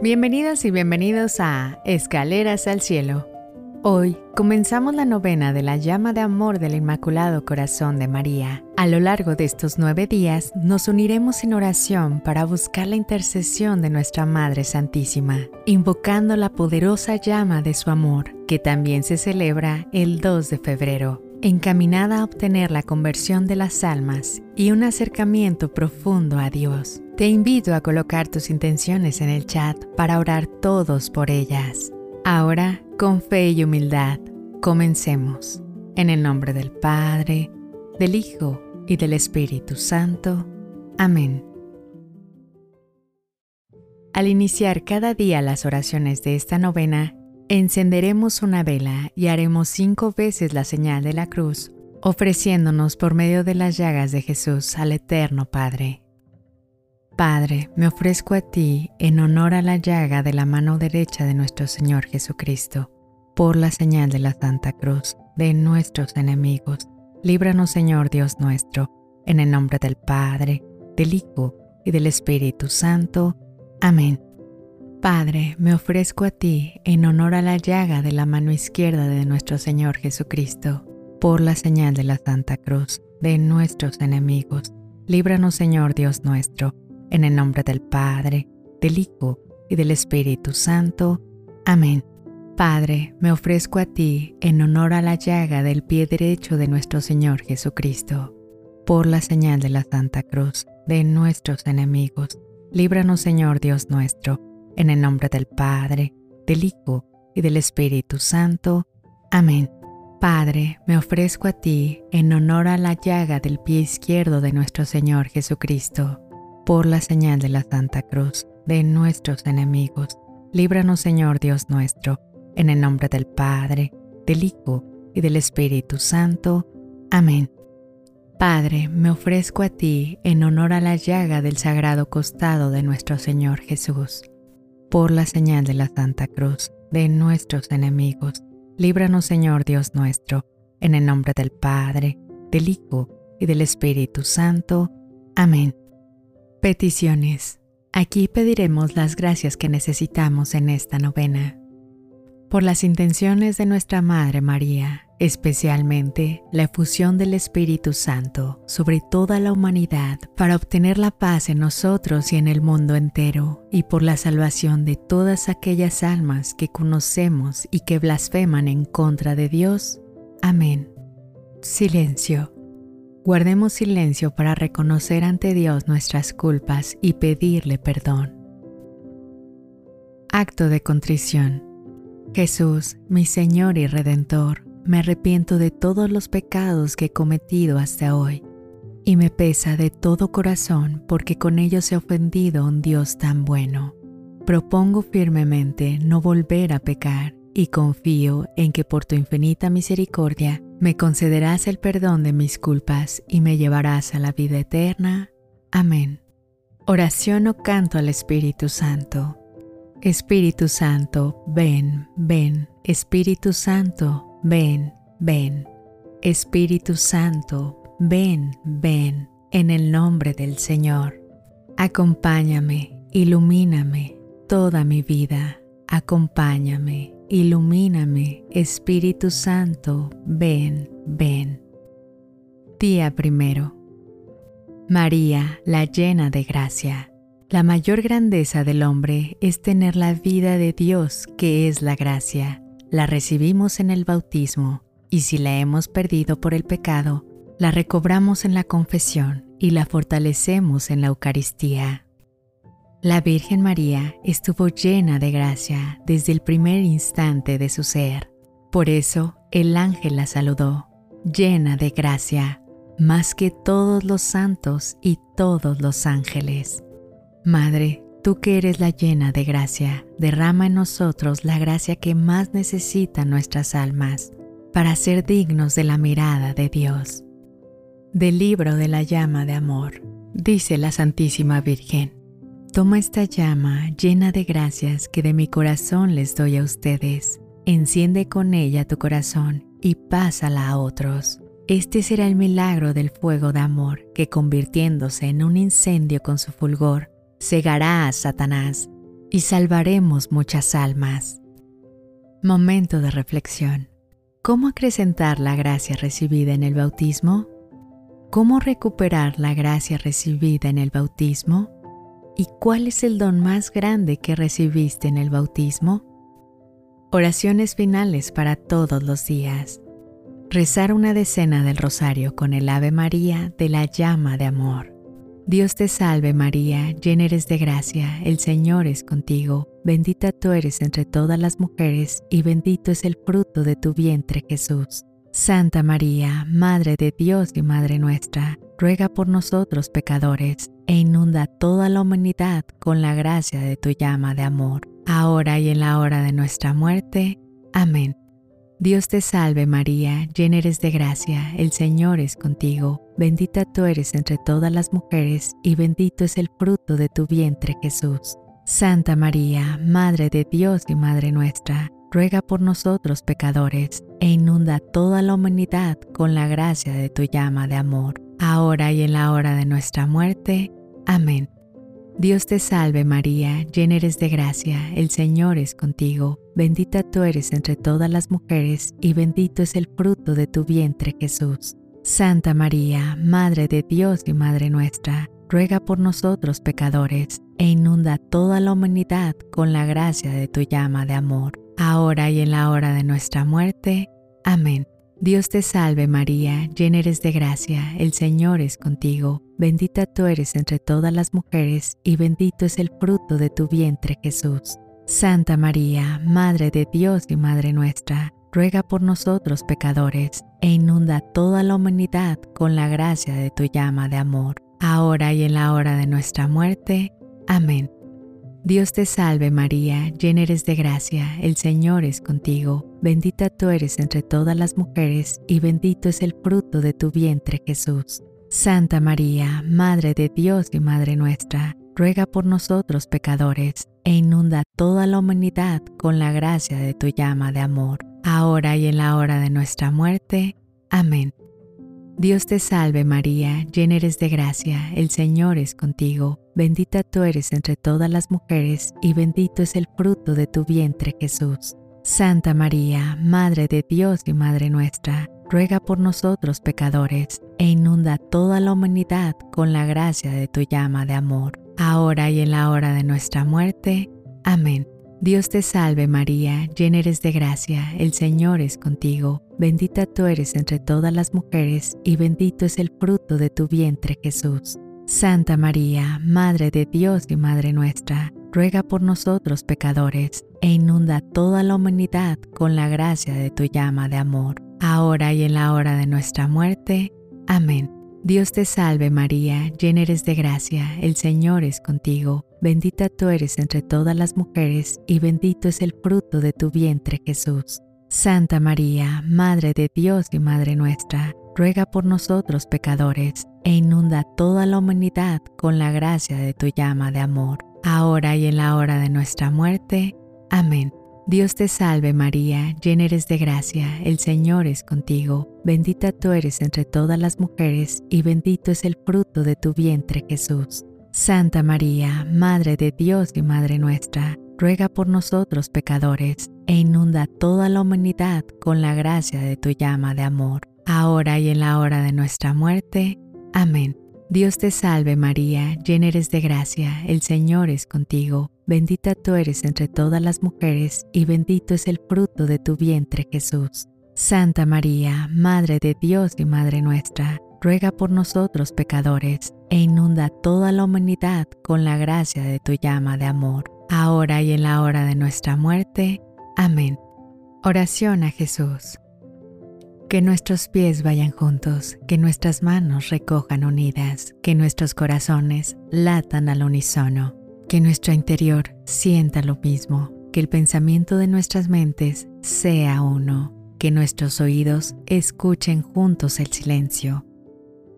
Bienvenidas y bienvenidos a Escaleras al Cielo. Hoy comenzamos la novena de la llama de amor del Inmaculado Corazón de María. A lo largo de estos nueve días nos uniremos en oración para buscar la intercesión de nuestra Madre Santísima, invocando la poderosa llama de su amor, que también se celebra el 2 de febrero encaminada a obtener la conversión de las almas y un acercamiento profundo a Dios. Te invito a colocar tus intenciones en el chat para orar todos por ellas. Ahora, con fe y humildad, comencemos. En el nombre del Padre, del Hijo y del Espíritu Santo. Amén. Al iniciar cada día las oraciones de esta novena, Encenderemos una vela y haremos cinco veces la señal de la cruz, ofreciéndonos por medio de las llagas de Jesús al Eterno Padre. Padre, me ofrezco a ti en honor a la llaga de la mano derecha de nuestro Señor Jesucristo, por la señal de la Santa Cruz de nuestros enemigos. Líbranos, Señor Dios nuestro, en el nombre del Padre, del Hijo y del Espíritu Santo. Amén. Padre, me ofrezco a ti en honor a la llaga de la mano izquierda de nuestro Señor Jesucristo, por la señal de la Santa Cruz de nuestros enemigos. Líbranos, Señor Dios nuestro, en el nombre del Padre, del Hijo y del Espíritu Santo. Amén. Padre, me ofrezco a ti en honor a la llaga del pie derecho de nuestro Señor Jesucristo, por la señal de la Santa Cruz de nuestros enemigos. Líbranos, Señor Dios nuestro, en el nombre del Padre, del Hijo y del Espíritu Santo. Amén. Padre, me ofrezco a ti en honor a la llaga del pie izquierdo de nuestro Señor Jesucristo, por la señal de la Santa Cruz de nuestros enemigos. Líbranos, Señor Dios nuestro, en el nombre del Padre, del Hijo y del Espíritu Santo. Amén. Padre, me ofrezco a ti en honor a la llaga del sagrado costado de nuestro Señor Jesús por la señal de la Santa Cruz de nuestros enemigos. Líbranos, Señor Dios nuestro, en el nombre del Padre, del Hijo y del Espíritu Santo. Amén. Peticiones. Aquí pediremos las gracias que necesitamos en esta novena. Por las intenciones de nuestra Madre María, especialmente la efusión del Espíritu Santo sobre toda la humanidad para obtener la paz en nosotros y en el mundo entero, y por la salvación de todas aquellas almas que conocemos y que blasfeman en contra de Dios. Amén. Silencio. Guardemos silencio para reconocer ante Dios nuestras culpas y pedirle perdón. Acto de contrición. Jesús, mi Señor y Redentor, me arrepiento de todos los pecados que he cometido hasta hoy y me pesa de todo corazón porque con ellos he ofendido a un Dios tan bueno. Propongo firmemente no volver a pecar y confío en que por tu infinita misericordia me concederás el perdón de mis culpas y me llevarás a la vida eterna. Amén. Oración o canto al Espíritu Santo. Espíritu Santo, ven, ven. Espíritu Santo, ven, ven. Espíritu Santo, ven, ven, en el nombre del Señor. Acompáñame, ilumíname toda mi vida. Acompáñame, ilumíname, Espíritu Santo, ven, ven. Día primero. María, la llena de gracia. La mayor grandeza del hombre es tener la vida de Dios, que es la gracia la recibimos en el bautismo y si la hemos perdido por el pecado, la recobramos en la confesión y la fortalecemos en la Eucaristía. La Virgen María estuvo llena de gracia desde el primer instante de su ser. Por eso el ángel la saludó, llena de gracia, más que todos los santos y todos los ángeles. Madre, Tú que eres la llena de gracia, derrama en nosotros la gracia que más necesitan nuestras almas para ser dignos de la mirada de Dios. Del libro de la llama de amor, dice la Santísima Virgen, Toma esta llama llena de gracias que de mi corazón les doy a ustedes, enciende con ella tu corazón y pásala a otros. Este será el milagro del fuego de amor que convirtiéndose en un incendio con su fulgor, cegará a Satanás y salvaremos muchas almas. Momento de reflexión. ¿Cómo acrecentar la gracia recibida en el bautismo? ¿Cómo recuperar la gracia recibida en el bautismo? ¿Y cuál es el don más grande que recibiste en el bautismo? Oraciones finales para todos los días. Rezar una decena del rosario con el Ave María de la llama de amor. Dios te salve María, llena eres de gracia, el Señor es contigo, bendita tú eres entre todas las mujeres y bendito es el fruto de tu vientre Jesús. Santa María, Madre de Dios y Madre nuestra, ruega por nosotros pecadores e inunda toda la humanidad con la gracia de tu llama de amor, ahora y en la hora de nuestra muerte. Amén. Dios te salve María, llena eres de gracia, el Señor es contigo, bendita tú eres entre todas las mujeres y bendito es el fruto de tu vientre Jesús. Santa María, Madre de Dios y Madre nuestra, ruega por nosotros pecadores e inunda toda la humanidad con la gracia de tu llama de amor, ahora y en la hora de nuestra muerte. Amén. Dios te salve María, llena eres de gracia, el Señor es contigo, bendita tú eres entre todas las mujeres y bendito es el fruto de tu vientre Jesús. Santa María, Madre de Dios y Madre nuestra, ruega por nosotros pecadores e inunda toda la humanidad con la gracia de tu llama de amor, ahora y en la hora de nuestra muerte. Amén. Dios te salve María, llena eres de gracia, el Señor es contigo, bendita tú eres entre todas las mujeres y bendito es el fruto de tu vientre Jesús. Santa María, Madre de Dios y Madre nuestra, ruega por nosotros pecadores e inunda toda la humanidad con la gracia de tu llama de amor, ahora y en la hora de nuestra muerte. Amén. Dios te salve María, llena eres de gracia, el Señor es contigo, bendita tú eres entre todas las mujeres y bendito es el fruto de tu vientre Jesús. Santa María, Madre de Dios y Madre nuestra, ruega por nosotros pecadores e inunda toda la humanidad con la gracia de tu llama de amor, ahora y en la hora de nuestra muerte. Amén. Dios te salve María, llena eres de gracia, el Señor es contigo, bendita tú eres entre todas las mujeres y bendito es el fruto de tu vientre Jesús. Santa María, Madre de Dios y Madre nuestra, ruega por nosotros pecadores e inunda toda la humanidad con la gracia de tu llama de amor, ahora y en la hora de nuestra muerte. Amén. Dios te salve María, llena eres de gracia, el Señor es contigo, bendita tú eres entre todas las mujeres y bendito es el fruto de tu vientre Jesús. Santa María, Madre de Dios y Madre nuestra, ruega por nosotros pecadores e inunda toda la humanidad con la gracia de tu llama de amor, ahora y en la hora de nuestra muerte. Amén. Dios te salve María, llena eres de gracia, el Señor es contigo, bendita tú eres entre todas las mujeres y bendito es el fruto de tu vientre Jesús. Santa María, Madre de Dios y Madre nuestra, ruega por nosotros pecadores e inunda toda la humanidad con la gracia de tu llama de amor, ahora y en la hora de nuestra muerte. Amén. Dios te salve María, llena eres de gracia, el Señor es contigo, bendita tú eres entre todas las mujeres y bendito es el fruto de tu vientre Jesús. Santa María, Madre de Dios y Madre nuestra, ruega por nosotros pecadores e inunda toda la humanidad con la gracia de tu llama de amor, ahora y en la hora de nuestra muerte. Amén. Dios te salve María, llena eres de gracia, el Señor es contigo, bendita tú eres entre todas las mujeres y bendito es el fruto de tu vientre Jesús. Santa María, Madre de Dios y Madre nuestra, ruega por nosotros pecadores e inunda toda la humanidad con la gracia de tu llama de amor, ahora y en la hora de nuestra muerte. Amén. Oración a Jesús. Que nuestros pies vayan juntos, que nuestras manos recojan unidas, que nuestros corazones latan al unísono, que nuestro interior sienta lo mismo, que el pensamiento de nuestras mentes sea uno, que nuestros oídos escuchen juntos el silencio,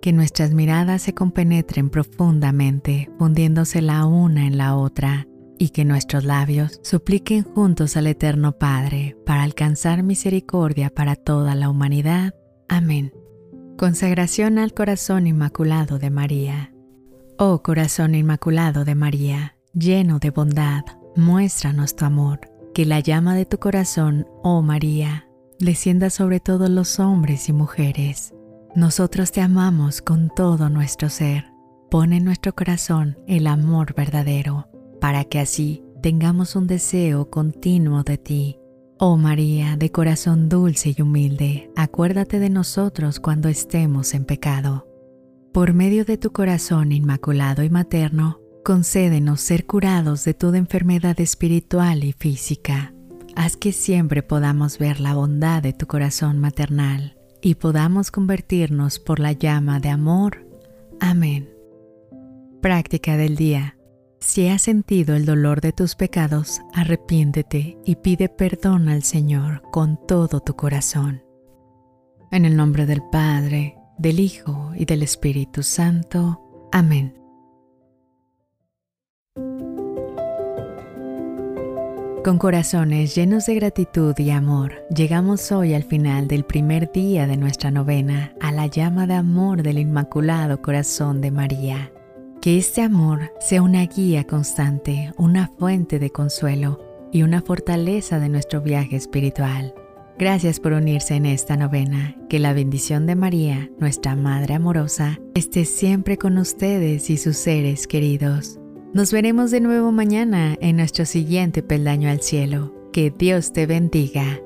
que nuestras miradas se compenetren profundamente, fundiéndose la una en la otra, y que nuestros labios supliquen juntos al Eterno Padre para alcanzar misericordia para toda la humanidad. Amén. Consagración al Corazón Inmaculado de María. Oh Corazón Inmaculado de María, lleno de bondad, muéstranos tu amor, que la llama de tu corazón, oh María, descienda sobre todos los hombres y mujeres. Nosotros te amamos con todo nuestro ser. Pon en nuestro corazón el amor verdadero, para que así tengamos un deseo continuo de ti. Oh María, de corazón dulce y humilde, acuérdate de nosotros cuando estemos en pecado. Por medio de tu corazón inmaculado y materno, concédenos ser curados de toda enfermedad espiritual y física. Haz que siempre podamos ver la bondad de tu corazón maternal y podamos convertirnos por la llama de amor. Amén. Práctica del día. Si has sentido el dolor de tus pecados, arrepiéntete y pide perdón al Señor con todo tu corazón. En el nombre del Padre, del Hijo y del Espíritu Santo. Amén. Con corazones llenos de gratitud y amor, llegamos hoy al final del primer día de nuestra novena a la llama de amor del Inmaculado Corazón de María. Que este amor sea una guía constante, una fuente de consuelo y una fortaleza de nuestro viaje espiritual. Gracias por unirse en esta novena. Que la bendición de María, nuestra Madre amorosa, esté siempre con ustedes y sus seres queridos. Nos veremos de nuevo mañana en nuestro siguiente peldaño al cielo. Que Dios te bendiga.